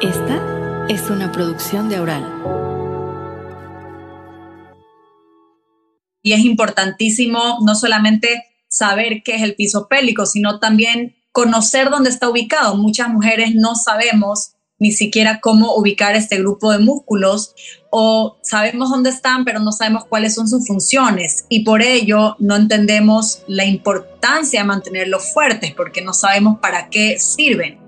Esta es una producción de Oral. Y es importantísimo no solamente saber qué es el piso pélvico, sino también conocer dónde está ubicado. Muchas mujeres no sabemos ni siquiera cómo ubicar este grupo de músculos o sabemos dónde están, pero no sabemos cuáles son sus funciones y por ello no entendemos la importancia de mantenerlos fuertes porque no sabemos para qué sirven.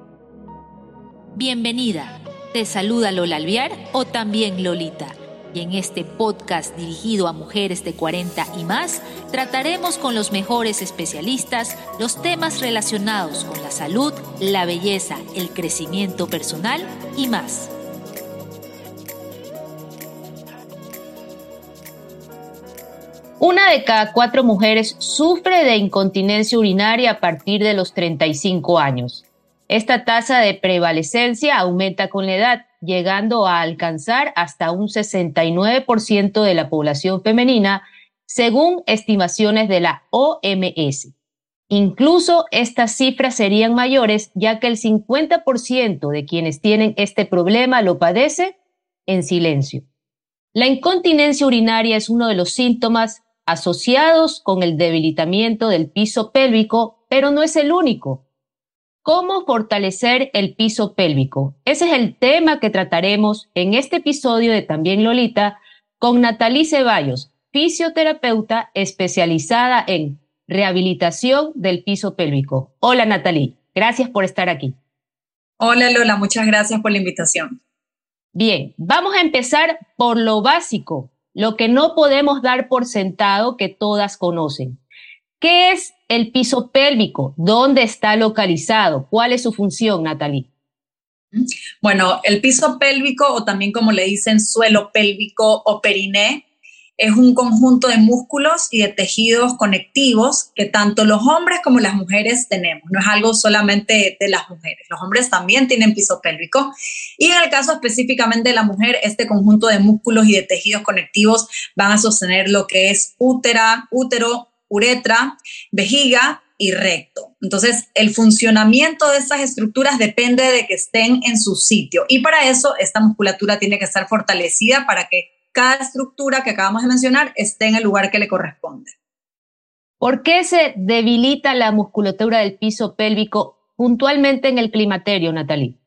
Bienvenida. Te saluda Lola Alviar o también Lolita. Y en este podcast dirigido a mujeres de 40 y más, trataremos con los mejores especialistas los temas relacionados con la salud, la belleza, el crecimiento personal y más. Una de cada cuatro mujeres sufre de incontinencia urinaria a partir de los 35 años. Esta tasa de prevalecencia aumenta con la edad, llegando a alcanzar hasta un 69% de la población femenina, según estimaciones de la OMS. Incluso estas cifras serían mayores, ya que el 50% de quienes tienen este problema lo padece en silencio. La incontinencia urinaria es uno de los síntomas asociados con el debilitamiento del piso pélvico, pero no es el único. ¿Cómo fortalecer el piso pélvico? Ese es el tema que trataremos en este episodio de También Lolita con Natalie Ceballos, fisioterapeuta especializada en rehabilitación del piso pélvico. Hola Natalie, gracias por estar aquí. Hola Lola, muchas gracias por la invitación. Bien, vamos a empezar por lo básico, lo que no podemos dar por sentado que todas conocen. ¿Qué es el piso pélvico? ¿Dónde está localizado? ¿Cuál es su función, Natalie? Bueno, el piso pélvico, o también como le dicen suelo pélvico o periné, es un conjunto de músculos y de tejidos conectivos que tanto los hombres como las mujeres tenemos. No es algo solamente de las mujeres. Los hombres también tienen piso pélvico. Y en el caso específicamente de la mujer, este conjunto de músculos y de tejidos conectivos van a sostener lo que es útera, útero, uretra, vejiga y recto. Entonces, el funcionamiento de estas estructuras depende de que estén en su sitio y para eso esta musculatura tiene que estar fortalecida para que cada estructura que acabamos de mencionar esté en el lugar que le corresponde. ¿Por qué se debilita la musculatura del piso pélvico puntualmente en el climaterio, Natalie?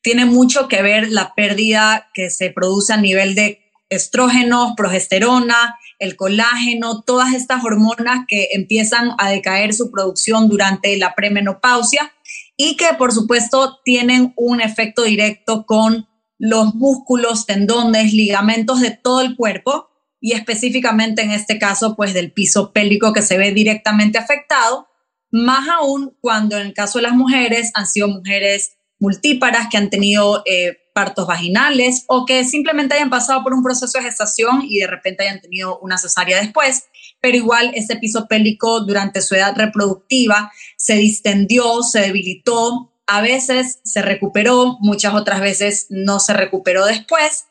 Tiene mucho que ver la pérdida que se produce a nivel de estrógenos, progesterona, el colágeno, todas estas hormonas que empiezan a decaer su producción durante la premenopausia y que por supuesto tienen un efecto directo con los músculos, tendones, ligamentos de todo el cuerpo y específicamente en este caso pues del piso pélvico que se ve directamente afectado, más aún cuando en el caso de las mujeres han sido mujeres multíparas que han tenido eh, partos vaginales o que simplemente hayan pasado por un proceso de gestación y de repente hayan tenido una cesárea después, pero igual ese piso pélvico durante su edad reproductiva se distendió, se debilitó, a veces se recuperó, muchas otras veces no se recuperó después,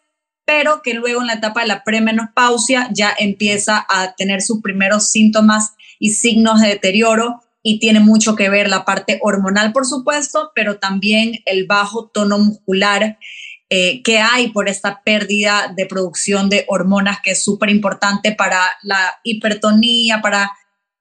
pero que luego en la etapa de la premenopausia ya empieza a tener sus primeros síntomas y signos de deterioro y tiene mucho que ver la parte hormonal, por supuesto, pero también el bajo tono muscular eh, que hay por esta pérdida de producción de hormonas que es súper importante para la hipertonía, para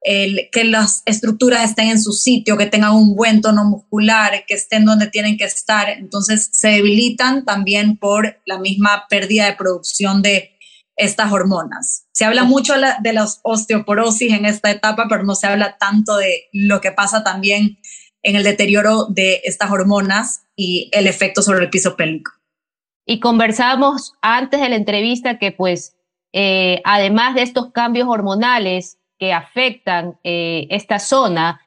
que las estructuras estén en su sitio, que tengan un buen tono muscular, que estén donde tienen que estar. Entonces se debilitan también por la misma pérdida de producción de estas hormonas. Se habla mucho de la osteoporosis en esta etapa, pero no se habla tanto de lo que pasa también en el deterioro de estas hormonas y el efecto sobre el piso pélvico. Y conversábamos antes de la entrevista que pues eh, además de estos cambios hormonales que afectan eh, esta zona,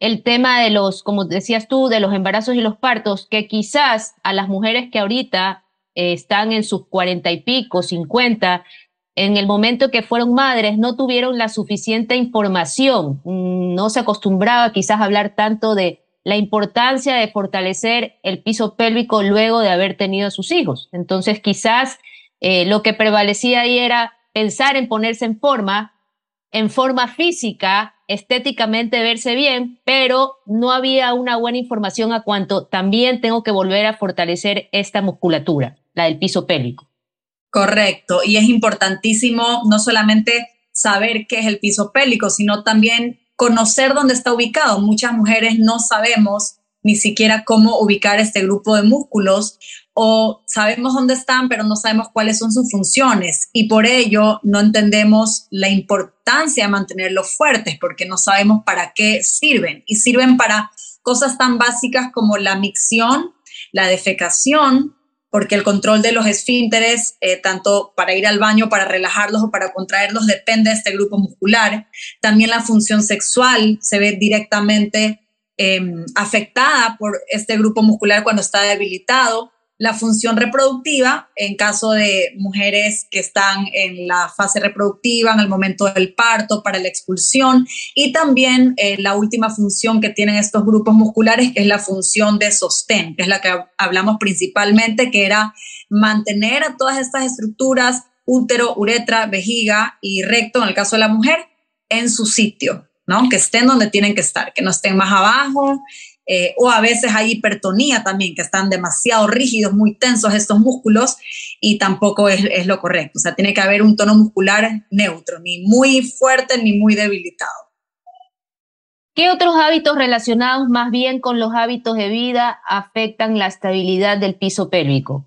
el tema de los, como decías tú, de los embarazos y los partos, que quizás a las mujeres que ahorita eh, están en sus cuarenta y pico, cincuenta, en el momento que fueron madres no tuvieron la suficiente información, no se acostumbraba quizás hablar tanto de la importancia de fortalecer el piso pélvico luego de haber tenido a sus hijos. Entonces quizás eh, lo que prevalecía ahí era pensar en ponerse en forma, en forma física, estéticamente verse bien, pero no había una buena información a cuanto también tengo que volver a fortalecer esta musculatura, la del piso pélvico. Correcto, y es importantísimo no solamente saber qué es el piso pélvico, sino también conocer dónde está ubicado. Muchas mujeres no sabemos ni siquiera cómo ubicar este grupo de músculos o sabemos dónde están, pero no sabemos cuáles son sus funciones y por ello no entendemos la importancia de mantenerlos fuertes porque no sabemos para qué sirven y sirven para cosas tan básicas como la micción, la defecación, porque el control de los esfínteres, eh, tanto para ir al baño, para relajarlos o para contraerlos, depende de este grupo muscular. También la función sexual se ve directamente em, afectada por este grupo muscular cuando está debilitado la función reproductiva en caso de mujeres que están en la fase reproductiva, en el momento del parto, para la expulsión, y también eh, la última función que tienen estos grupos musculares, que es la función de sostén, que es la que hablamos principalmente, que era mantener a todas estas estructuras, útero, uretra, vejiga y recto, en el caso de la mujer, en su sitio, ¿no? Que estén donde tienen que estar, que no estén más abajo eh, o a veces hay hipertonía también, que están demasiado rígidos, muy tensos estos músculos y tampoco es, es, lo correcto. O sea, tiene que haber un tono muscular neutro, ni muy fuerte ni muy debilitado. ¿Qué otros hábitos relacionados más bien con los hábitos de vida afectan la estabilidad del piso pélvico?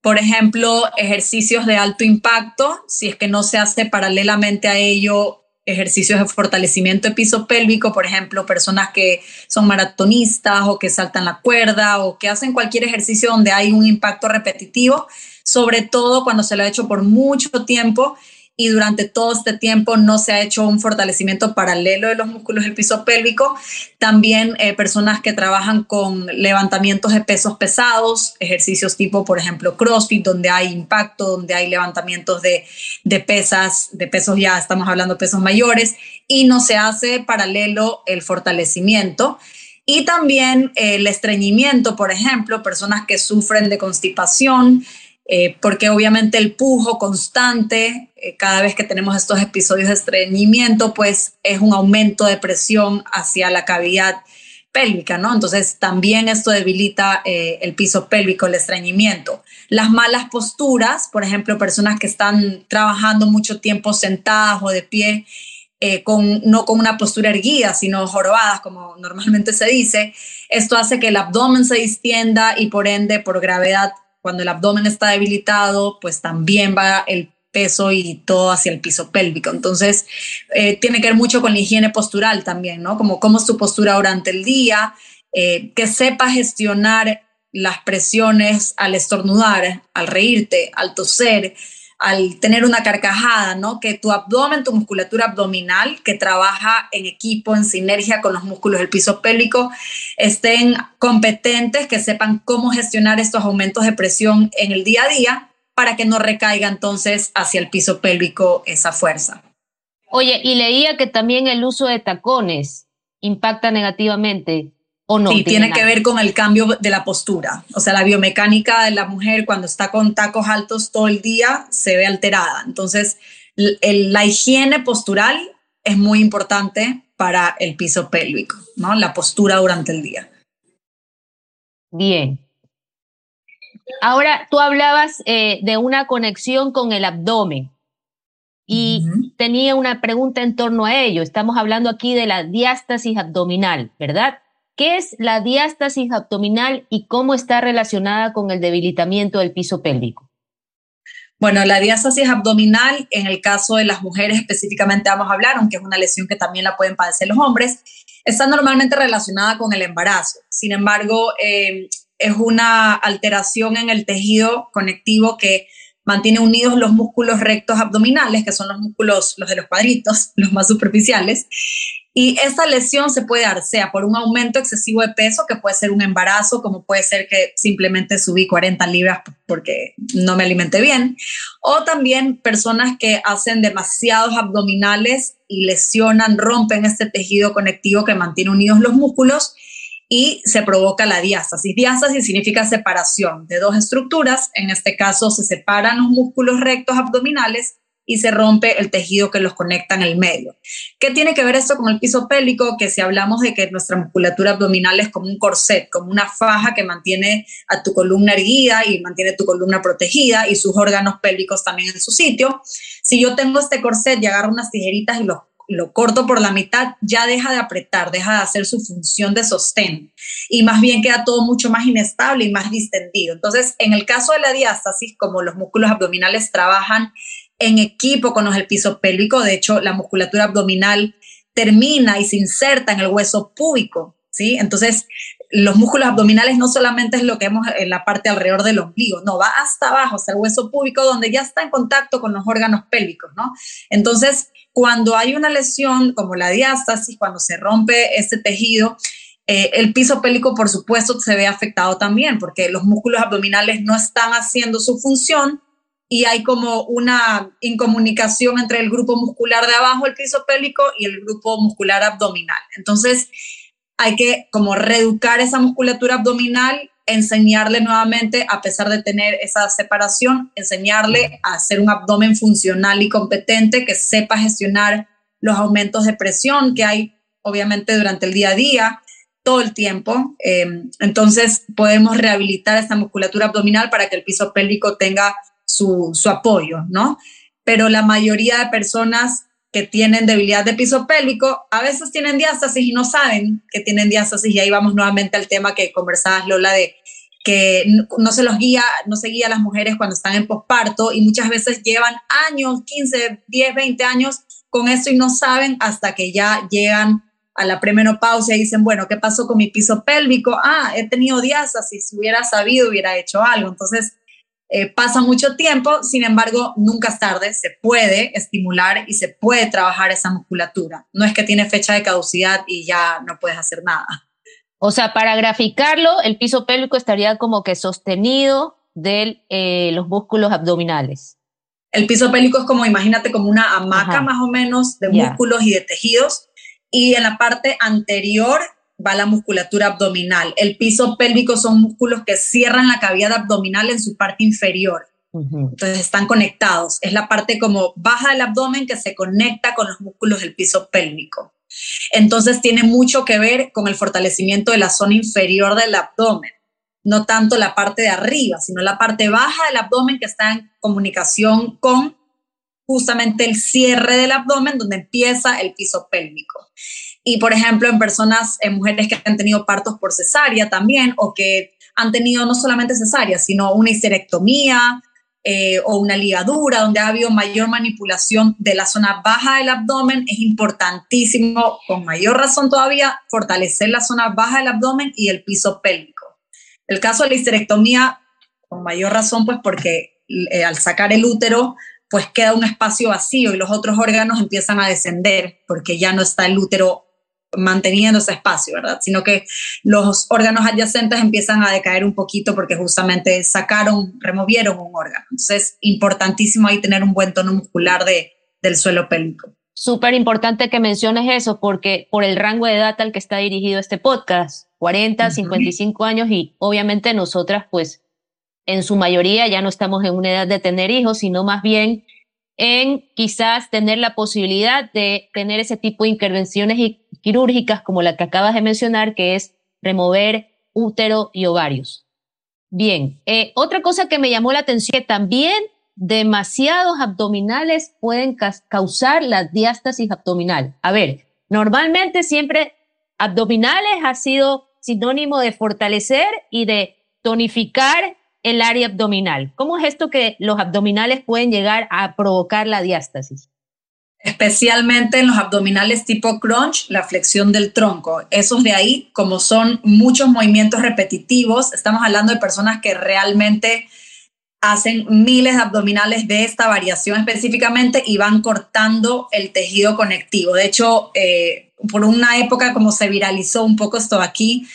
Por ejemplo, ejercicios de alto impacto, si es que no se hace paralelamente a ello ejercicios de fortalecimiento de piso pélvico, por ejemplo, personas que son maratonistas o que saltan la cuerda o que hacen cualquier ejercicio donde hay un impacto repetitivo, sobre todo cuando se lo ha hecho por mucho tiempo y durante todo este tiempo no se ha hecho un fortalecimiento paralelo de los músculos del piso pélvico. También eh, personas que trabajan con levantamientos de pesos pesados, ejercicios tipo, por ejemplo, CrossFit, donde hay impacto, donde hay levantamientos de, de pesas, de pesos ya, estamos hablando de pesos mayores, y no se hace paralelo el fortalecimiento. Y también el estreñimiento, por ejemplo, personas que sufren de constipación, eh, porque obviamente el pujo constante, eh, cada vez que tenemos estos episodios de estreñimiento, pues es un aumento de presión hacia la cavidad pélvica, ¿no? Entonces también esto debilita eh, el piso pélvico, el estreñimiento. Las malas posturas, por ejemplo, personas que están trabajando mucho tiempo sentadas o de pie, con, no con una postura erguida, sino jorobadas, como normalmente se dice, esto hace que el abdomen se distienda y por ende, por gravedad, cuando el abdomen está debilitado, pues también va el peso y todo hacia el piso pélvico. Entonces, eh, tiene que ver mucho con la higiene postural también, ¿no? Como cómo es tu postura durante el día, eh, que sepa gestionar las presiones al estornudar, al reírte, al toser, al tener una carcajada, ¿no? Que tu abdomen, tu musculatura abdominal, que trabaja en equipo, en sinergia con los músculos del piso pélvico, estén competentes, que sepan cómo gestionar estos aumentos de presión en el día a día para que no recaiga entonces hacia el piso pélvico esa fuerza. Oye, y leía que también el uso de tacones impacta negativamente Sí, tiene, que ver con el cambio de la postura. O sea, la biomecánica de la mujer cuando está con tacos altos todo el día se ve alterada. Entonces, la higiene postural es muy importante para el piso pélvico, ¿no? La postura durante el día. Bien. Ahora, tú hablabas eh, de una conexión con el abdomen y tenía una pregunta en torno a ello. Estamos hablando aquí de la diástasis abdominal, ¿verdad? ¿Qué es la diástasis abdominal y cómo está relacionada con el debilitamiento del piso pélvico? Bueno, la diástasis abdominal, en el caso de las mujeres específicamente vamos a hablar, aunque es una lesión que también la pueden padecer los hombres, está normalmente relacionada con el embarazo. Sin embargo, eh, es una alteración en el tejido conectivo que mantiene unidos los músculos rectos abdominales, que son los músculos, los de los cuadritos, los más superficiales, y esta lesión se puede dar sea por un aumento excesivo de peso, que puede ser un embarazo, como puede ser que simplemente subí 40 libras porque no me alimenté bien, o también personas que hacen demasiados abdominales y lesionan, rompen este tejido conectivo que mantiene unidos los músculos y se provoca la diástasis. Diástasis significa separación de dos estructuras, en este caso se separan los músculos rectos abdominales y se rompe el tejido que los conecta en el medio. ¿Qué tiene que ver esto con el piso pélvico? Que si hablamos de que nuestra musculatura abdominal es como un corset, como una faja que mantiene a tu columna erguida y mantiene tu columna protegida y sus órganos pélvicos también en su sitio. Si yo tengo este corset y agarro unas tijeritas y lo, lo corto por la mitad, ya deja de apretar, deja de hacer su función de sostén y más bien queda todo mucho más inestable y más distendido. Entonces, en el caso de la diástasis, como los músculos abdominales trabajan en equipo con los del piso pélvico. De hecho, la musculatura abdominal termina y se inserta en el hueso púbico, ¿sí? Entonces, los músculos abdominales no solamente es lo que vemos en la parte alrededor del ombligo, no, va hasta abajo, hasta el hueso púbico, donde ya está en contacto con los órganos pélvicos, ¿no? Entonces, cuando hay una lesión como la diástasis, cuando se rompe ese tejido, eh, el piso pélvico, por supuesto, se ve afectado también, porque los músculos abdominales no están haciendo su función y hay como una incomunicación entre el grupo muscular de abajo, el piso pélvico, y el grupo muscular abdominal. Entonces, hay que como reeducar esa musculatura abdominal, enseñarle nuevamente, a pesar de tener esa separación, enseñarle a hacer un abdomen funcional y competente que sepa gestionar los aumentos de presión que hay obviamente durante el día a día, todo el tiempo. Eh, entonces podemos rehabilitar esta musculatura abdominal para que el piso pélvico tenga su, apoyo, ¿no? Pero la mayoría de personas que tienen debilidad de piso pélvico, a veces tienen diástasis y no saben que tienen diástasis y ahí vamos nuevamente al tema que conversabas Lola de que no se los guía, no se guía a las mujeres cuando están en posparto y muchas veces llevan años, 15, 10, 20 años con esto y no saben hasta que ya llegan a la premenopausia y dicen, bueno, ¿qué pasó con mi piso pélvico? Ah, he tenido diástasis, si hubiera sabido, hubiera hecho algo. Entonces, eh, pasa mucho tiempo, sin embargo, nunca es tarde, se puede estimular y se puede trabajar esa musculatura. No es que tiene fecha de caducidad y ya no puedes hacer nada. O sea, para graficarlo, el piso pélvico estaría como que sostenido de eh, los músculos abdominales. El piso pélvico es como, imagínate, como una hamaca más o menos de músculos y de tejidos. Y en la parte anterior va la musculatura abdominal. El piso pélvico son músculos que cierran la cavidad abdominal en su parte inferior. Entonces están conectados. Es la parte como baja del abdomen que se conecta con los músculos del piso pélvico. Entonces tiene mucho que ver con el fortalecimiento de la zona inferior del abdomen. No tanto la parte de arriba, sino la parte baja del abdomen que está en comunicación con justamente el cierre del abdomen donde empieza el piso pélvico. Y por ejemplo, en personas, en mujeres que han tenido partos por cesárea también, o que han tenido no solamente cesárea, sino una histerectomía eh, o una ligadura, donde ha habido mayor manipulación de la zona baja del abdomen, es importantísimo, con mayor razón todavía, fortalecer la zona baja del abdomen y el piso pélvico. El caso de la histerectomía, con mayor razón, pues porque eh, al sacar el útero, pues queda un espacio vacío y los otros órganos empiezan a descender porque ya no está el útero manteniendo ese espacio, ¿verdad? Sino que los órganos adyacentes empiezan a decaer un poquito porque justamente sacaron, removieron un órgano. Entonces, importantísimo ahí tener un buen tono muscular de, del suelo pélvico. Súper importante que menciones eso porque por el rango de edad al que está dirigido este podcast, 40, 55 años y obviamente nosotras pues en su mayoría ya no estamos en una edad de tener hijos, sino más bien en quizás tener la posibilidad de tener ese tipo de intervenciones quirúrgicas como la que acabas de mencionar, que es remover útero y ovarios. Bien, eh, otra cosa que me llamó la atención, que también demasiados abdominales pueden causar la diástasis abdominal. A ver, normalmente siempre abdominales ha sido sinónimo de fortalecer y de tonificar el área abdominal. ¿Cómo es esto que los abdominales pueden llegar a provocar la diástasis? Especialmente en los abdominales tipo crunch, la flexión del tronco. Esos de ahí, como son muchos movimientos repetitivos, estamos hablando de personas que realmente hacen miles de abdominales de esta variación específicamente y van cortando el tejido conectivo. De hecho, eh, por una época como se viralizó un poco esto aquí,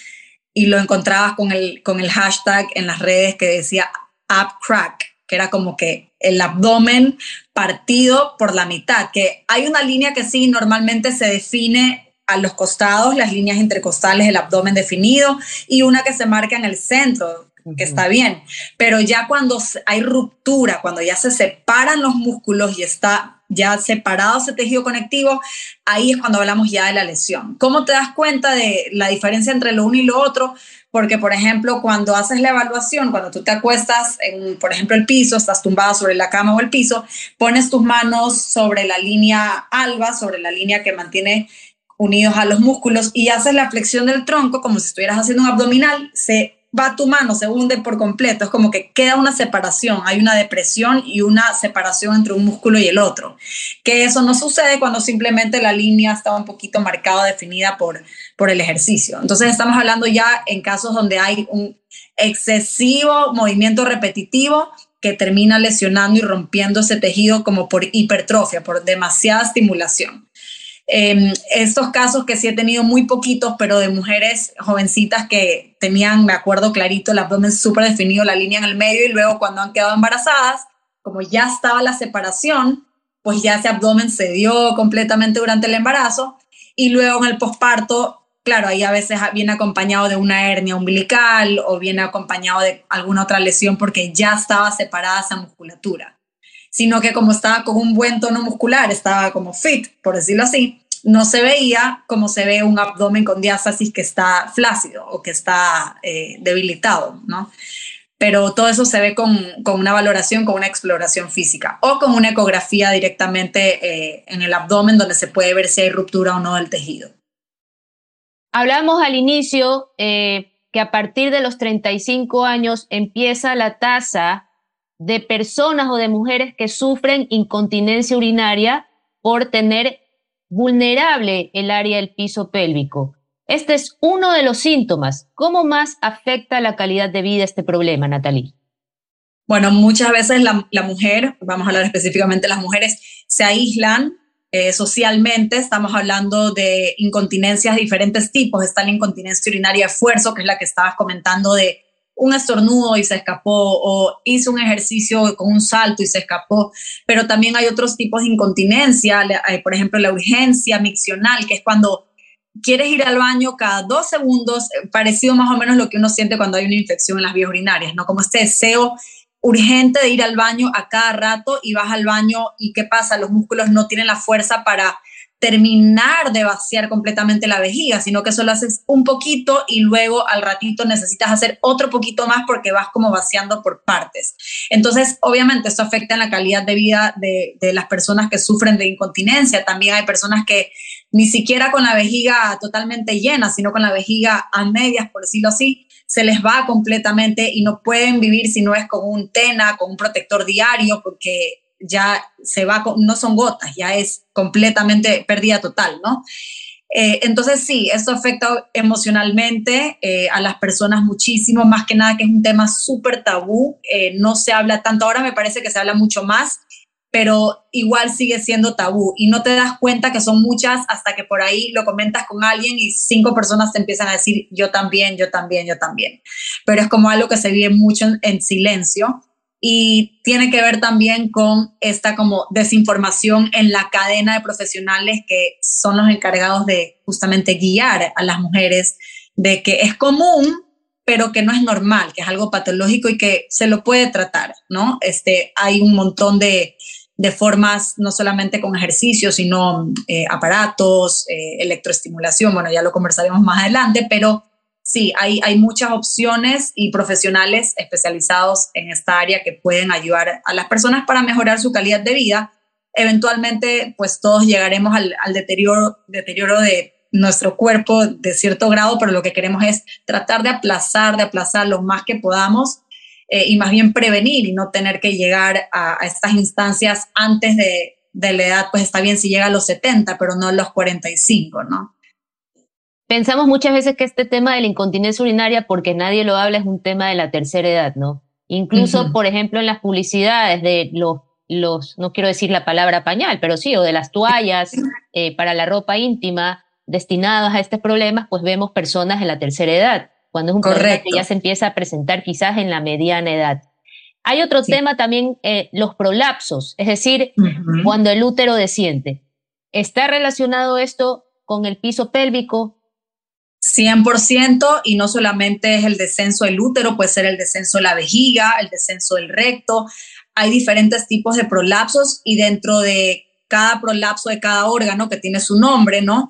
y lo encontrabas con el, con el hashtag en las redes que decía ab crack, que era como que el abdomen partido por la mitad, que hay una línea que sí normalmente se define a los costados, las líneas intercostales del abdomen definido, y una que se marca en el centro, que está bien. Pero ya cuando hay ruptura, cuando ya se separan los músculos y está ya separado ese tejido conectivo, ahí es cuando hablamos ya de la lesión. ¿Cómo te das cuenta de la diferencia entre lo uno y lo otro? Porque, por ejemplo, cuando haces la evaluación, cuando tú te acuestas en, por ejemplo, el piso, estás tumbada sobre la cama o el piso, pones tus manos sobre la línea alba, sobre la línea que mantiene unidos a los músculos y haces la flexión del tronco como si estuvieras haciendo un abdominal, se va tu mano, se hunde por completo, es como que queda una separación, hay una depresión y una separación entre un músculo y el otro, que eso no sucede cuando simplemente la línea está un poquito marcada, definida por, por el ejercicio. Entonces estamos hablando ya en casos donde hay un excesivo movimiento repetitivo que termina lesionando y rompiendo ese tejido como por hipertrofia, por demasiada estimulación. Eh, estos casos que sí he tenido muy poquitos, pero de mujeres jovencitas que tenían, me acuerdo clarito, el abdomen súper definido, la línea en el medio y luego cuando han quedado embarazadas, como ya estaba la separación, pues ya ese abdomen se dio completamente durante el embarazo y luego en el posparto, claro, ahí a veces viene acompañado de una hernia umbilical o viene acompañado de alguna otra lesión porque ya estaba separada esa musculatura sino que como estaba con un buen tono muscular, estaba como fit, por decirlo así, no se veía como se ve un abdomen con diástasis que está flácido o que está eh, debilitado, ¿no? Pero todo eso se ve con, una valoración, con una exploración física o con una ecografía directamente eh, en el abdomen donde se puede ver si hay ruptura o no del tejido. Hablamos al inicio eh, que a partir de los 35 años empieza la tasa de personas o de mujeres que sufren incontinencia urinaria por tener vulnerable el área del piso pélvico. Este es uno de los síntomas. ¿Cómo más afecta la calidad de vida este problema, Natalie? Bueno, muchas veces la, mujer, vamos a hablar específicamente de las mujeres, se aíslan eh, socialmente. Estamos hablando de incontinencias de diferentes tipos. Está la incontinencia urinaria esfuerzo, que es la que estabas comentando de un estornudo y se escapó o hizo un ejercicio con un salto y se escapó, pero también hay otros tipos de incontinencia, por ejemplo la urgencia miccional, que es cuando quieres ir al baño cada dos segundos, eh, parecido más o menos lo que uno siente cuando hay una infección en las vías urinarias, ¿no? Como este deseo urgente de ir al baño a cada rato y vas al baño y ¿qué pasa? Los músculos no tienen la fuerza para terminar de vaciar completamente la vejiga, sino que solo haces un poquito y luego al ratito necesitas hacer otro poquito más porque vas como vaciando por partes. Entonces, obviamente, esto afecta en la calidad de vida de, las personas que sufren de incontinencia. También hay personas que ni siquiera con la vejiga totalmente llena, sino con la vejiga a medias, por decirlo así, se les va completamente y no pueden vivir si no es con un TENA, con un protector diario, porque ya se va, no son gotas, ya es completamente pérdida total, ¿no? Eh, entonces sí, esto afecta emocionalmente eh, a las personas muchísimo, más que nada que es un tema súper tabú, eh, no se habla tanto, ahora me parece que se habla mucho más, pero igual sigue siendo tabú y no te das cuenta que son muchas hasta que por ahí lo comentas con alguien y cinco personas te empiezan a decir yo también, yo también, yo también. Pero es como algo que se vive mucho en silencio y tiene que ver también con esta como desinformación en la cadena de profesionales que son los encargados de justamente guiar a las mujeres de que es común pero que no es normal, que es algo patológico y que se lo puede tratar, ¿no? Este, hay un montón de, de formas, no solamente con ejercicio, sino eh, aparatos, eh, electroestimulación, bueno, ya lo conversaremos más adelante, pero sí, hay, hay muchas opciones y profesionales especializados en esta área que pueden ayudar a las personas para mejorar su calidad de vida. Eventualmente, pues todos llegaremos al, deterioro, deterioro de nuestro cuerpo de cierto grado, pero lo que queremos es tratar de aplazar, de aplazar lo más que podamos eh, y más bien prevenir y no tener que llegar a, a estas instancias antes de, de, la edad, pues está bien si llega a los 70, pero no a los 45, ¿no? Pensamos muchas veces que este tema de la incontinencia urinaria, porque nadie lo habla, es un tema de la tercera edad, ¿no? Incluso, por ejemplo, en las publicidades de los, los, no quiero decir la palabra pañal, pero sí, o de las toallas eh, para la ropa íntima destinadas a estos problemas, pues vemos personas de la tercera edad, cuando es un problema que ya se empieza a presentar quizás en la mediana edad. Hay otro tema también, eh, los prolapsos, es decir, cuando el útero desciende. ¿Está relacionado esto con el piso pélvico? 100% y no solamente es el descenso del útero, puede ser el descenso de la vejiga, el descenso del recto. Hay diferentes tipos de prolapsos y dentro de cada prolapso de cada órgano que tiene su nombre, ¿no?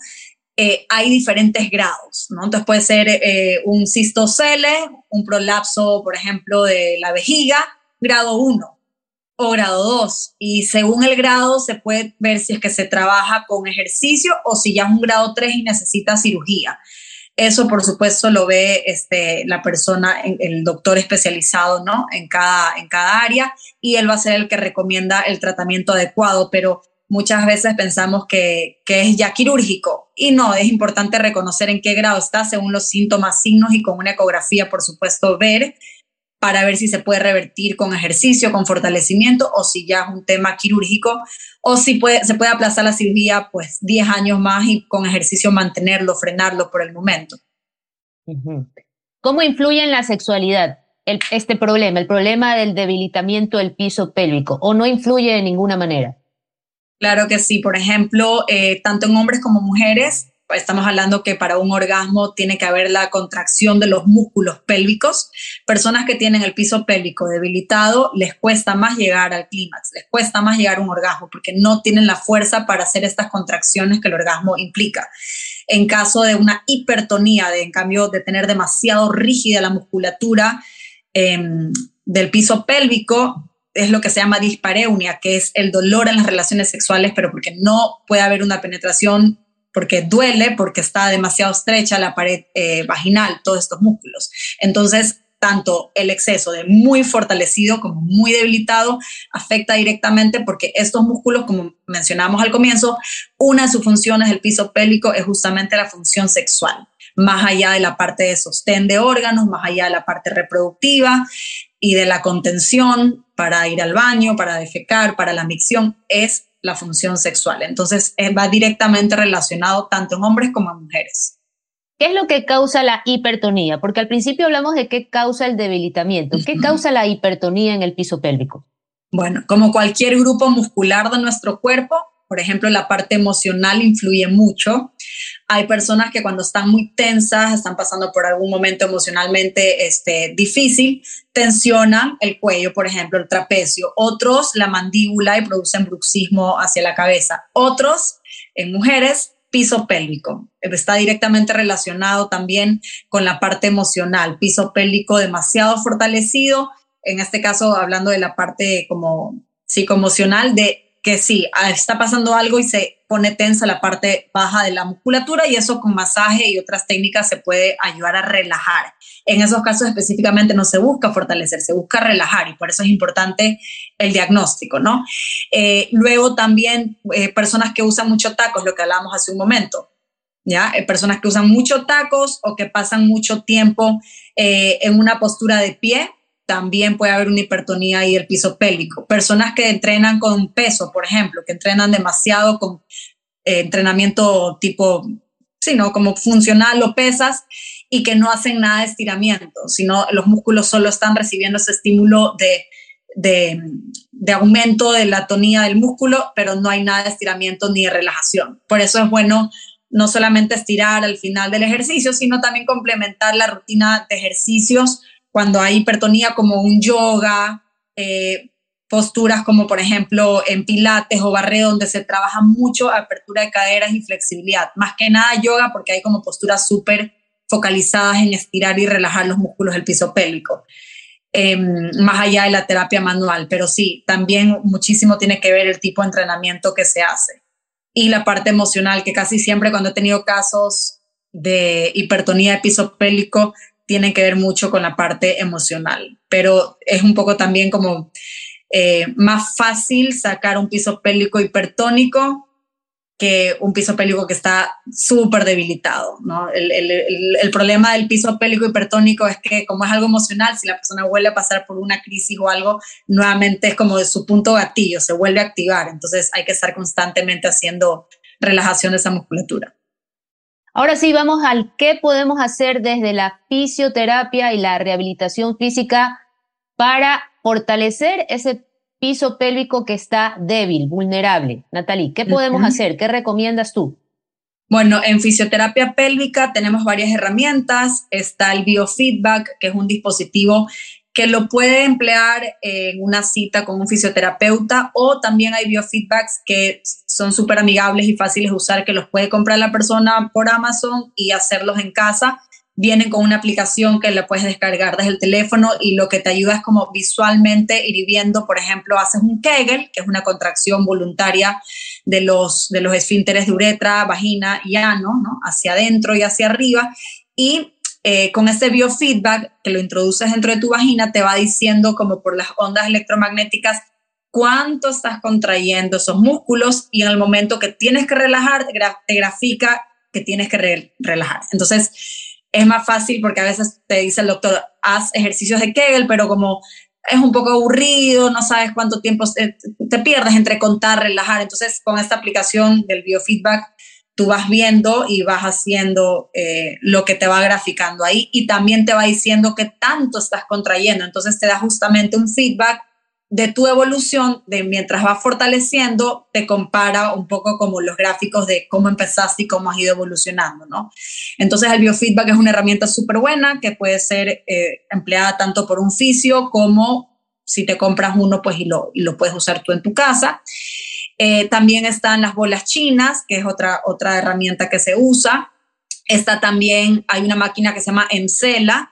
Eh, hay diferentes grados, ¿no? Entonces puede ser eh, un cistocele, un prolapso, por ejemplo, de la vejiga, grado 1 o grado 2. Y según el grado se puede ver si es que se trabaja con ejercicio o si ya es un grado 3 y necesita cirugía. Eso, por supuesto, lo ve este, la persona, el doctor especializado, ¿no? En cada, en cada área y él va a ser el que recomienda el tratamiento adecuado, pero muchas veces pensamos que, que, es ya quirúrgico y no, es importante reconocer en qué grado está según los síntomas, signos y con una ecografía, por supuesto, ver para ver si se puede revertir con ejercicio, con fortalecimiento o si ya es un tema quirúrgico o si puede, se puede aplazar la cirugía pues 10 años más y con ejercicio mantenerlo, frenarlo por el momento. ¿Cómo influye en la sexualidad este problema, el problema del debilitamiento del piso pélvico o no influye de ninguna manera? Claro que sí, por ejemplo, eh, tanto en hombres como mujeres, estamos hablando que para un orgasmo tiene que haber la contracción de los músculos pélvicos. Personas que tienen el piso pélvico debilitado les cuesta más llegar al clímax, les cuesta más llegar a un orgasmo porque no tienen la fuerza para hacer estas contracciones que el orgasmo implica. En caso de una hipertonía, de en cambio de tener demasiado rígida la musculatura em, del piso pélvico, es lo que se llama dispareunia, que es el dolor en las relaciones sexuales, pero porque no puede haber una penetración porque duele, porque está demasiado estrecha la pared eh, vaginal, todos estos músculos. Entonces, tanto el exceso de muy fortalecido como muy debilitado afecta directamente porque estos músculos, como mencionamos al comienzo, una de sus funciones del piso pélvico es justamente la función sexual, más allá de la parte de sostén de órganos, más allá de la parte reproductiva y de la contención para ir al baño, para defecar, para la micción, es la función sexual. Entonces eh, va directamente relacionado tanto en hombres como en mujeres. ¿Qué es lo que causa la hipertonía? Porque al principio hablamos de qué causa el debilitamiento. ¿Qué causa la hipertonía en el piso pélvico? Bueno, como cualquier grupo muscular de nuestro cuerpo, por ejemplo, la parte emocional influye mucho. Hay personas que cuando están muy tensas, están pasando por algún momento emocionalmente este, difícil, tensionan el cuello, por ejemplo, el trapecio. Otros la mandíbula y producen bruxismo hacia la cabeza. Otros, en mujeres, piso pélvico. Está directamente relacionado también con la parte emocional. Piso pélvico demasiado fortalecido, en este caso hablando de la parte como psicoemocional, de que sí, ah, está pasando algo y se pone tensa la parte baja de la musculatura y eso con masaje y otras técnicas se puede ayudar a relajar. En esos casos específicamente no se busca fortalecer, se busca relajar y por eso es importante el diagnóstico, ¿no? Eh, luego también eh, personas que usan mucho tacos, lo que hablábamos hace un momento. ¿Ya? Eh, personas que usan mucho tacos o que pasan mucho tiempo en una postura de pie, también puede haber una hipertonía y el piso pélvico. Personas que entrenan con peso, por ejemplo, que entrenan demasiado con eh, entrenamiento tipo, sino como funcional o pesas y que no hacen nada de estiramiento, sino los músculos solo están recibiendo ese estímulo de, de, de aumento de la tonía del músculo, pero no hay nada de estiramiento ni de relajación. Por eso es bueno no solamente estirar al final del ejercicio, sino también complementar la rutina de ejercicios cuando hay hipertonía como un yoga, eh, posturas como por ejemplo en pilates o barre donde se trabaja mucho apertura de caderas y flexibilidad. Más que nada yoga porque hay como posturas súper focalizadas en estirar y relajar los músculos del piso pélvico. Em, más allá de la terapia manual, pero sí, también muchísimo tiene que ver el tipo de entrenamiento que se hace. Y la parte emocional, que casi siempre cuando he tenido casos de hipertonía de piso pélvico, tienen que ver mucho con la parte emocional, pero es un poco también como eh, más fácil sacar un piso pélvico hipertónico que un piso pélvico que está súper debilitado. ¿no? El, problema del piso pélvico hipertónico es que como es algo emocional, si la persona vuelve a pasar por una crisis o algo, nuevamente es como de su punto gatillo, se vuelve a activar. Entonces hay que estar constantemente haciendo relajación de esa musculatura. Ahora sí, vamos al qué podemos hacer desde la fisioterapia y la rehabilitación física para fortalecer ese piso pélvico que está débil, vulnerable. Natalie, ¿qué podemos hacer? ¿Qué recomiendas tú? Bueno, en fisioterapia pélvica tenemos varias herramientas. Está el biofeedback, que es un dispositivo que lo puede emplear en una cita con un fisioterapeuta o también hay biofeedbacks que son súper amigables y fáciles de usar que los puede comprar la persona por Amazon y hacerlos en casa. Vienen con una aplicación que la puedes descargar desde el teléfono y lo que te ayuda es como visualmente ir viendo, por ejemplo, haces un Kegel, que es una contracción voluntaria de los, de los esfínteres de uretra, vagina y ano, ¿no? hacia adentro y hacia arriba. Y eh, con ese biofeedback que lo introduces dentro de tu vagina, te va diciendo como por las ondas electromagnéticas cuánto estás contrayendo esos músculos y en el momento que tienes que relajar, te grafica que tienes que relajar. Entonces, es más fácil porque a veces te dice el doctor, haz ejercicios de Kegel, pero como es un poco aburrido, no sabes cuánto tiempo te pierdes entre contar, relajar. Entonces, con esta aplicación del biofeedback, tú vas viendo y vas haciendo eh, lo que te va graficando ahí y también te va diciendo qué tanto estás contrayendo. Entonces te da justamente un feedback de tu evolución, de mientras vas fortaleciendo, te compara un poco como los gráficos de cómo empezaste y cómo has ido evolucionando, ¿no? Entonces el biofeedback es una herramienta súper buena que puede ser eh, empleada tanto por un fisio como si te compras uno, pues y lo, y lo puedes usar tú en tu casa. Eh, también están las bolas chinas, que es otra, otra herramienta que se usa. Está también, hay una máquina que se llama Encela,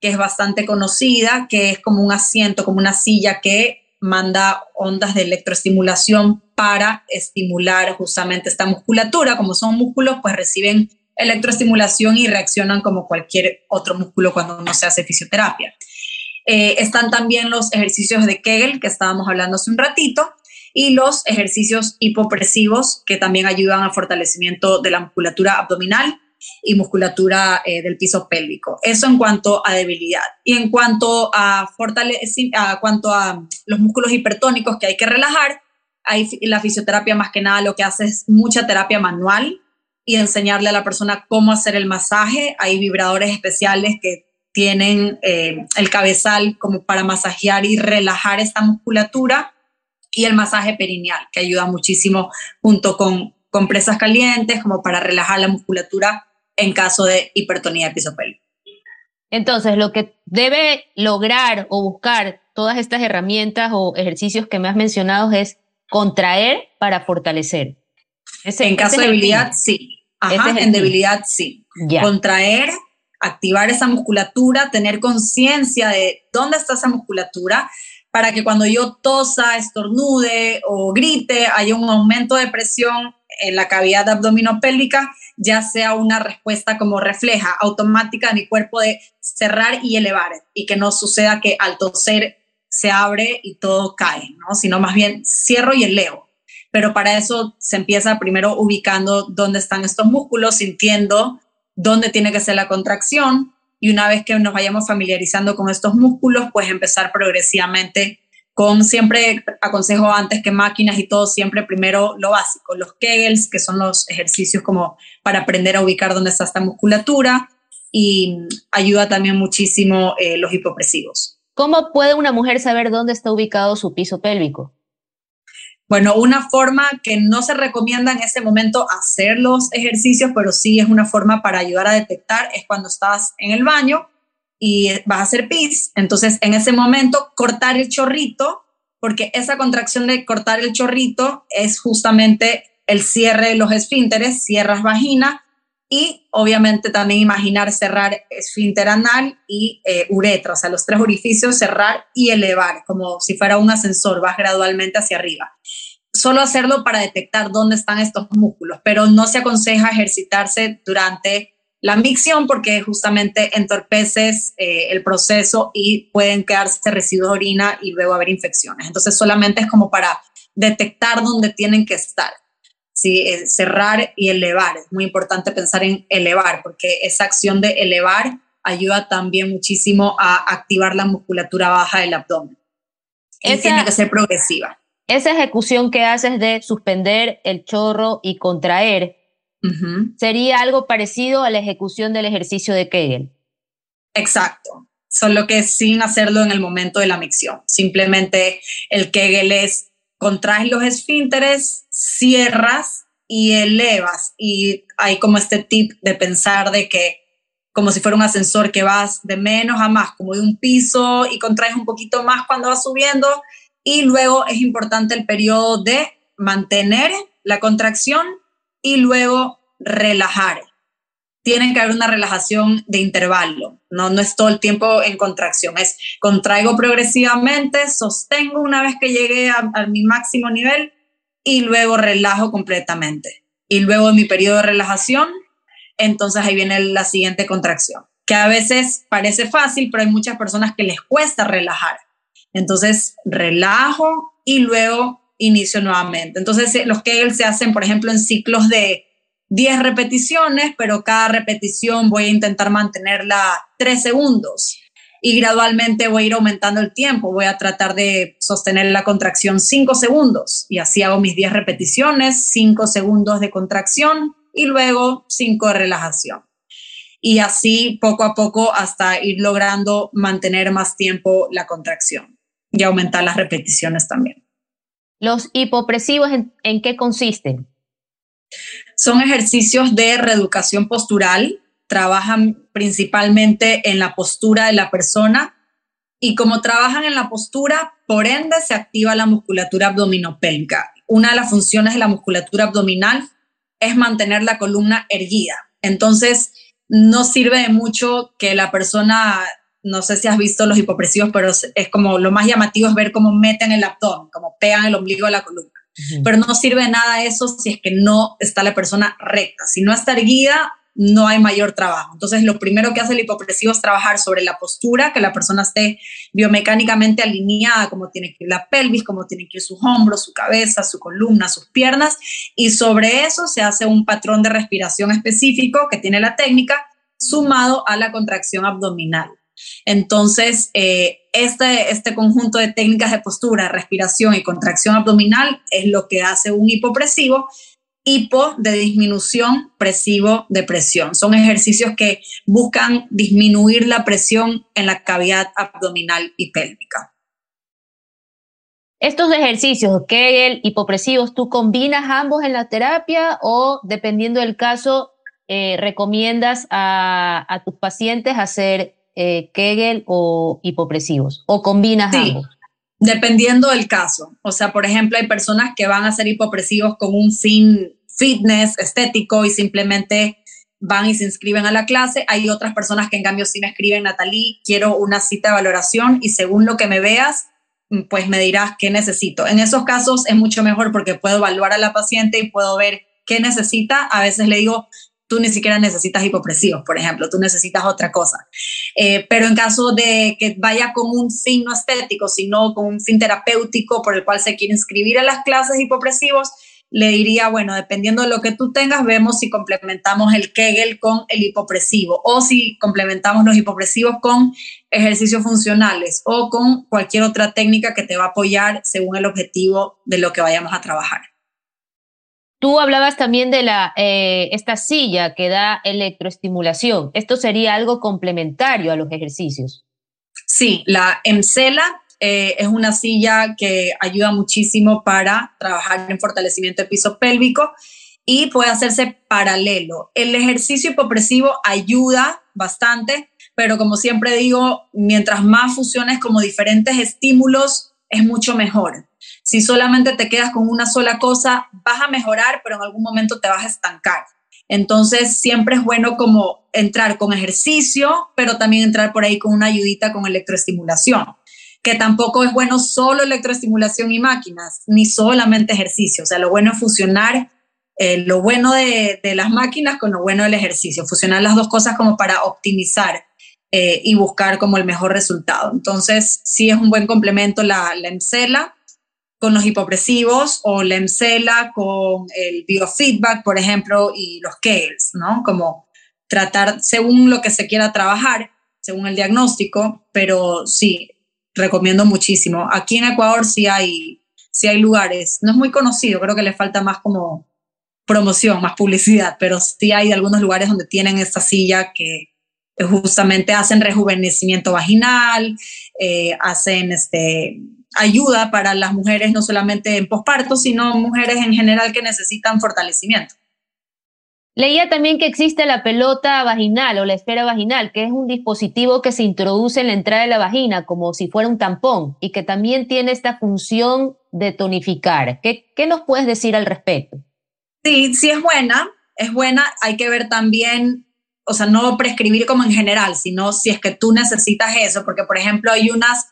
que es bastante conocida, que es como un asiento, como una silla que manda ondas de electroestimulación para estimular justamente esta musculatura. Como son músculos, pues reciben electroestimulación y reaccionan como cualquier otro músculo cuando uno se hace fisioterapia. Eh, están también los ejercicios de Kegel, que estábamos hablando hace un ratito, y los ejercicios hipopresivos que también ayudan al fortalecimiento de la musculatura abdominal y musculatura eh, del piso pélvico. Eso en cuanto a debilidad. Y en cuanto a, a, cuanto a los músculos hipertónicos que hay que relajar, hay la fisioterapia más que nada lo que hace es mucha terapia manual y enseñarle a la persona cómo hacer el masaje. Hay vibradores especiales que tienen eh, el cabezal como para masajear y relajar esta musculatura y el masaje perineal, que ayuda muchísimo junto con compresas calientes como para relajar la musculatura en caso de hipertonía de Entonces, lo que debe lograr o buscar todas estas herramientas o ejercicios que me has mencionado es contraer para fortalecer. en caso de debilidad, sí. Ajá, en debilidad, sí. Contraer, activar esa musculatura, tener conciencia de dónde está esa musculatura, para que cuando yo tosa, estornude o grite, haya un aumento de presión en la cavidad abdominopélvica, ya sea una respuesta como refleja automática de mi cuerpo de cerrar y elevar, y que no suceda que al toser se abre y todo cae, ¿no? sino más bien cierro y elevo. Pero para eso se empieza primero ubicando dónde están estos músculos, sintiendo dónde tiene que ser la contracción, y una vez que nos vayamos familiarizando con estos músculos, pues empezar progresivamente con siempre aconsejo antes que máquinas y todo, siempre primero lo básico, los Kegels, que son los ejercicios como para aprender a ubicar dónde está esta musculatura y ayuda también muchísimo eh, los hipopresivos. ¿Cómo puede una mujer saber dónde está ubicado su piso pélvico? Bueno, una forma que no se recomienda en ese momento hacer los ejercicios, pero sí es una forma para ayudar a detectar, es cuando estás en el baño y vas a hacer pis. Entonces, en ese momento, cortar el chorrito, porque esa contracción de cortar el chorrito es justamente el cierre de los esfínteres, cierras vagina y obviamente también imaginar cerrar esfínter anal y eh, uretra, o sea, los tres orificios, cerrar y elevar, como si fuera un ascensor, vas gradualmente hacia arriba. Solo hacerlo para detectar dónde están estos músculos, pero no se aconseja ejercitarse durante la micción porque justamente entorpeces eh, el proceso y pueden quedarse residuos de orina y luego haber infecciones. Entonces solamente es como para detectar dónde tienen que estar. ¿Sí? Cerrar y elevar. Es muy importante pensar en elevar, porque esa acción de elevar ayuda también muchísimo a activar la musculatura baja del abdomen. Y tiene que ser progresiva. Esa ejecución que haces de suspender el chorro y contraer sería algo parecido a la ejecución del ejercicio de Kegel. Exacto, solo que sin hacerlo en el momento de la micción. Simplemente el Kegel es contraes los esfínteres, cierras y elevas. Y hay como este tip de pensar de que como si fuera un ascensor que vas de menos a más, como de un piso y contraes un poquito más cuando vas subiendo. Y luego es importante el periodo de mantener la contracción y luego relajar. Tiene que haber una relajación de intervalo, no, no es todo el tiempo en contracción, es contraigo progresivamente, sostengo una vez que llegué a, mi máximo nivel y luego relajo completamente. Y luego en mi periodo de relajación, entonces ahí viene la siguiente contracción, que a veces parece fácil, pero hay muchas personas que les cuesta relajar. Entonces relajo y luego inicio nuevamente. Entonces eh, los Kegel se hacen, por ejemplo, en ciclos de 10 repeticiones, pero cada repetición voy a intentar mantenerla 3 segundos y gradualmente voy a ir aumentando el tiempo. Voy a tratar de sostener la contracción 5 segundos y así hago mis 10 repeticiones, 5 segundos de contracción y luego 5 de relajación. Y así poco a poco hasta ir logrando mantener más tiempo la contracción y aumentar las repeticiones también. ¿Los hipopresivos en, en qué consisten? Son ejercicios de reeducación postural trabajan principalmente en la postura de la persona y como trabajan en la postura, por ende se activa la musculatura abdominopélvica. Una de las funciones de la musculatura abdominal es mantener la columna erguida. Entonces, no sirve de mucho que la persona, no sé si has visto los hipopresivos, pero es como lo más llamativo es ver cómo meten el abdomen, cómo pegan el ombligo de la columna. Pero no sirve nada eso si es que no está la persona recta. Si no está erguida, no hay mayor trabajo. Entonces, lo primero que hace el hipopresivo es trabajar sobre la postura, que la persona esté biomecánicamente alineada, como tiene que ir la pelvis, como tiene que ir sus hombros, su cabeza, su columna, sus piernas, y sobre eso se hace un patrón de respiración específico que tiene la técnica, sumado a la contracción abdominal. Entonces, eh, este, este conjunto de técnicas de postura, respiración y contracción abdominal es lo que hace un hipopresivo hipo de disminución, presivo de presión. Son ejercicios que buscan disminuir la presión en la cavidad abdominal y pélvica. Estos ejercicios, Kegel, hipopresivos, ¿tú combinas ambos en la terapia o dependiendo del caso, eh, recomiendas a, tus pacientes hacer eh, Kegel o hipopresivos? ¿O combinas ambos? Dependiendo del caso. O sea, por ejemplo, hay personas que van a ser hipopresivos con un fin fitness, estético y simplemente van y se inscriben a la clase. Hay otras personas que en cambio sí me escriben, Natalie, quiero una cita de valoración y según lo que me veas, pues me dirás qué necesito. En esos casos es mucho mejor porque puedo evaluar a la paciente y puedo ver qué necesita. A veces le digo, tú ni siquiera necesitas hipopresivos, por ejemplo, tú necesitas otra cosa. Eh, pero en caso de que vaya con un fin no estético, sino con un fin terapéutico por el cual se quiere inscribir a las clases hipopresivos, le diría, bueno, dependiendo de lo que tú tengas, vemos si complementamos el Kegel con el hipopresivo o si complementamos los hipopresivos con ejercicios funcionales o con cualquier otra técnica que te va a apoyar según el objetivo de lo que vayamos a trabajar. Tú hablabas también de la, eh, esta silla que da electroestimulación. ¿Esto sería algo complementario a los ejercicios? Sí, la EMCELA eh, es una silla que ayuda muchísimo para trabajar en fortalecimiento de piso pélvico y puede hacerse paralelo. El ejercicio hipopresivo ayuda bastante, pero como siempre digo, mientras más fusiones como diferentes estímulos, es mucho mejor. Si solamente te quedas con una sola cosa, vas a mejorar, pero en algún momento te vas a estancar. Entonces, siempre es bueno como entrar con ejercicio, pero también entrar por ahí con una ayudita con electroestimulación que tampoco es bueno solo electroestimulación y máquinas, ni solamente ejercicio. O sea, lo bueno es fusionar eh, lo bueno de, las máquinas con lo bueno del ejercicio, fusionar las dos cosas como para optimizar eh, y buscar como el mejor resultado. Entonces, sí es un buen complemento la, la con los hipopresivos o la con el biofeedback, por ejemplo, y los Kegels, ¿no? Como tratar según lo que se quiera trabajar, según el diagnóstico, pero sí, recomiendo muchísimo. Aquí en Ecuador sí hay, sí hay lugares, no es muy conocido, creo que le falta más como promoción, más publicidad, pero sí hay algunos lugares donde tienen esta silla que justamente hacen rejuvenecimiento vaginal, eh, hacen este, ayuda para las mujeres, no solamente en posparto, sino mujeres en general que necesitan fortalecimiento. Leía también que existe la pelota vaginal o la esfera vaginal, que es un dispositivo que se introduce en la entrada de la vagina como si fuera un tampón y que también tiene esta función de tonificar. ¿Qué, qué nos puedes decir al respecto? Sí, sí es buena, es buena. Hay que ver también, o sea, no prescribir como en general, sino si es que tú necesitas eso, porque por ejemplo hay unas,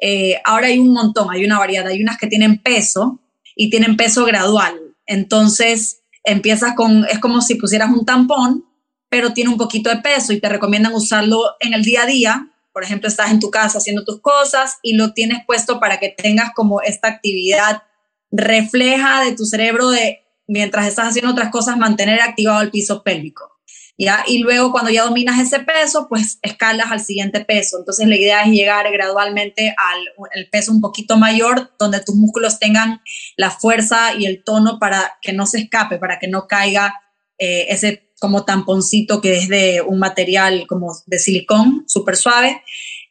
eh, ahora hay un montón, hay una variedad, hay unas que tienen peso y tienen peso gradual. Entonces, empiezas con, es como si pusieras un tampón, pero tiene un poquito de peso y te recomiendan usarlo en el día a día. Por ejemplo, estás en tu casa haciendo tus cosas y lo tienes puesto para que tengas como esta actividad refleja de tu cerebro de mientras estás haciendo otras cosas mantener activado el piso pélvico. Y luego cuando ya dominas ese peso, pues escalas al siguiente peso. Entonces la idea es llegar gradualmente al peso un poquito mayor, donde tus músculos tengan la fuerza y el tono para que no se escape, para que no caiga eh, ese como tamponcito que es de un material como de silicón, súper suave,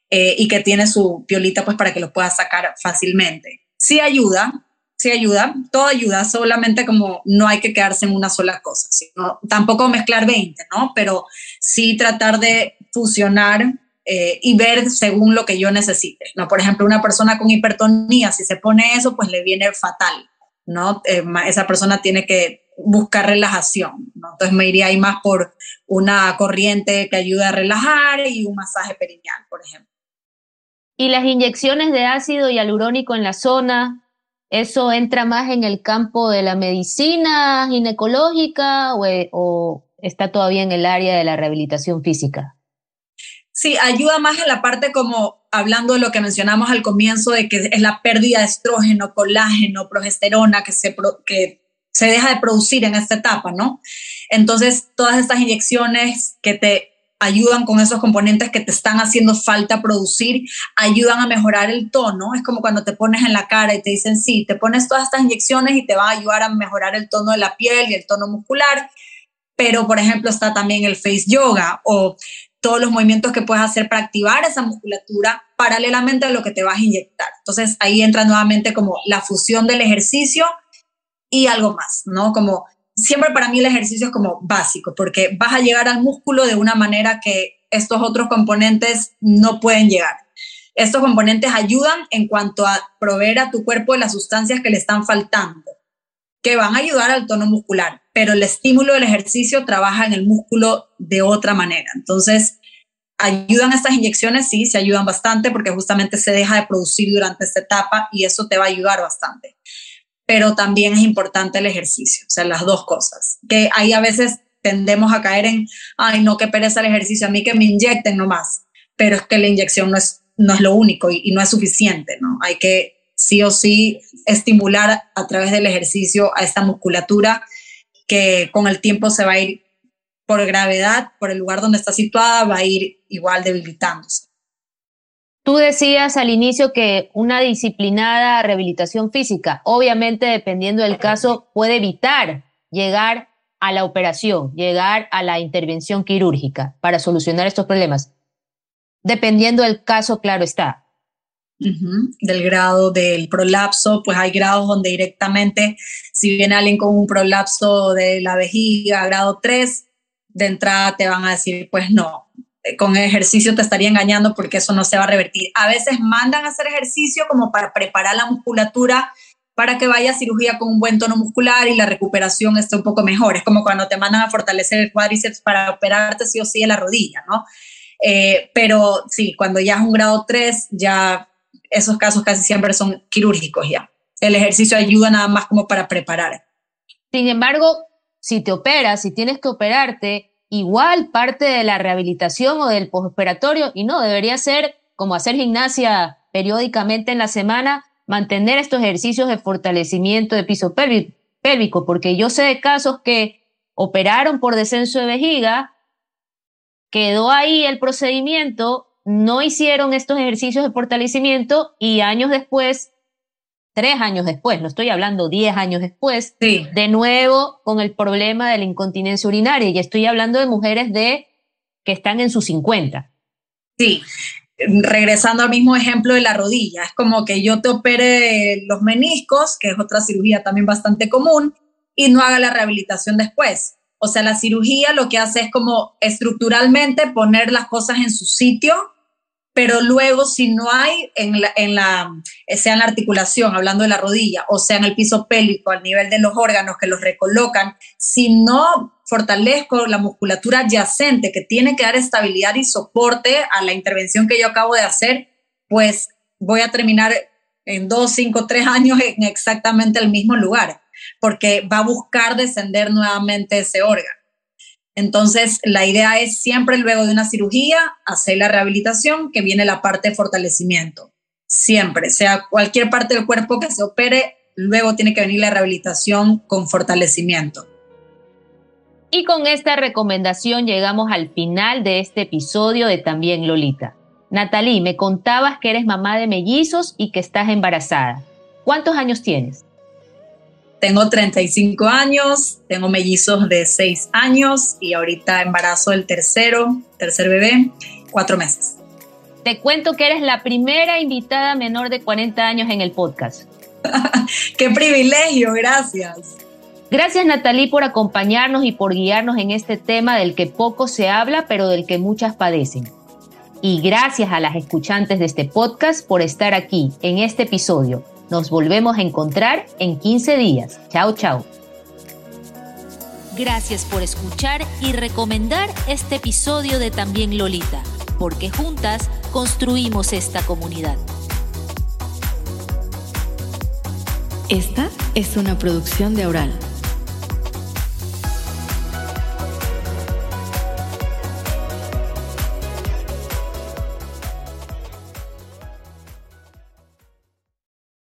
eh, y que tiene su piolita pues para que lo puedas sacar fácilmente. Sí ayuda, sí ayuda, todo ayuda, solamente como no hay que quedarse en una sola cosa, sino, tampoco mezclar 20, ¿no? Pero sí tratar de fusionar eh, y ver según lo que yo necesite, ¿no? Por ejemplo, una persona con hipertonía, si se pone eso, pues le viene fatal, ¿no? Eh, esa persona tiene que buscar relajación, ¿no? Entonces me iría ahí más por una corriente que ayude a relajar y un masaje perineal, por ejemplo. ¿Y las inyecciones de ácido hialurónico en la zona ¿Eso entra más en el campo de la medicina ginecológica o, está todavía en el área de la rehabilitación física? Sí, ayuda más en la parte como hablando de lo que mencionamos al comienzo, de que es la pérdida de estrógeno, colágeno, progesterona que se, que se deja de producir en esta etapa, ¿no? Entonces, todas estas inyecciones que te ayudan con esos componentes que te están haciendo falta producir, ayudan a mejorar el tono. Es como cuando te pones en la cara y te dicen, sí, te pones todas estas inyecciones y te va a ayudar a mejorar el tono de la piel y el tono muscular. Pero, por ejemplo, está también el face yoga o todos los movimientos que puedes hacer para activar esa musculatura paralelamente a lo que te vas a inyectar. Entonces ahí entra nuevamente como la fusión del ejercicio y algo más, ¿no? Como siempre para mí el ejercicio es como básico, porque vas a llegar al músculo de una manera que estos otros componentes no pueden llegar. Estos componentes ayudan en cuanto a proveer a tu cuerpo de las sustancias que le están faltando, que van a ayudar al tono muscular, pero el estímulo del ejercicio trabaja en el músculo de otra manera. Entonces, ayudan estas inyecciones, sí, se ayudan bastante porque justamente se deja de producir durante esta etapa y eso te va a ayudar bastante pero también es importante el ejercicio, o sea, las dos cosas, que ahí a veces tendemos a caer en, ay, no, qué pereza el ejercicio, a mí que me inyecten nomás, pero es que la inyección no es, no es lo único y, no es suficiente, ¿no? Hay que sí o sí estimular a través del ejercicio a esta musculatura que con el tiempo se va a ir por gravedad, por el lugar donde está situada, va a ir igual debilitándose. Tú decías al inicio que una disciplinada rehabilitación física, obviamente dependiendo del caso, puede evitar llegar a la operación, llegar a la intervención quirúrgica para solucionar estos problemas. Dependiendo del caso, claro está. Del grado del prolapso, pues hay grados donde directamente, si viene alguien con un prolapso de la vejiga, grado 3, de entrada te van a decir, pues no, con ejercicio te estaría engañando porque eso no se va a revertir. A veces mandan a hacer ejercicio como para preparar la musculatura para que vaya a cirugía con un buen tono muscular y la recuperación esté un poco mejor. Es como cuando te mandan a fortalecer el cuádriceps para operarte sí o sí en la rodilla, ¿no? Eh, pero sí, cuando ya es un grado 3, ya esos casos casi siempre son quirúrgicos ya. El ejercicio ayuda nada más como para preparar. Sin embargo, si te operas, si tienes que operarte, igual parte de la rehabilitación o del postoperatorio y no, debería ser como hacer gimnasia periódicamente en la semana, mantener estos ejercicios de fortalecimiento de piso pélvico, porque yo sé de casos que operaron por descenso de vejiga, quedó ahí el procedimiento, no hicieron estos ejercicios de fortalecimiento y años después tres años después, no estoy hablando diez años después, de nuevo con el problema de la incontinencia urinaria. Y estoy hablando de mujeres de que están en sus 50. Sí, regresando al mismo ejemplo de la rodilla, es como que yo te opere los meniscos, que es otra cirugía también bastante común, y no haga la rehabilitación después. O sea, la cirugía lo que hace es como estructuralmente poner las cosas en su sitio, pero luego si no hay en la, en la, sea en la articulación, hablando de la rodilla, o sea en el piso pélvico, al nivel de los órganos que los recolocan, si no fortalezco la musculatura adyacente que tiene que dar estabilidad y soporte a la intervención que yo acabo de hacer, pues voy a terminar en dos, cinco, tres años en exactamente el mismo lugar, porque va a buscar descender nuevamente ese órgano. Entonces, la idea es siempre luego de una cirugía hacer la rehabilitación, que viene la parte de fortalecimiento. Siempre, sea cualquier parte del cuerpo que se opere, luego tiene que venir la rehabilitación con fortalecimiento. Y con esta recomendación llegamos al final de este episodio de También Lolita. Natalie, me contabas que eres mamá de mellizos y que estás embarazada. ¿Cuántos años tienes? Tengo 35 años, tengo mellizos de 6 años y ahorita embarazo del tercero, tercer bebé, 4 meses. Te cuento que eres la primera invitada menor de 40 años en el podcast. ¡Qué privilegio! Gracias. Gracias Natalie por acompañarnos y por guiarnos en este tema del que poco se habla, pero del que muchas padecen. Y gracias a las escuchantes de este podcast por estar aquí en este episodio. Nos volvemos a encontrar en 15 días. Chao, chao. Gracias por escuchar y recomendar este episodio de También Lolita, porque juntas construimos esta comunidad. Esta es una producción de Aural.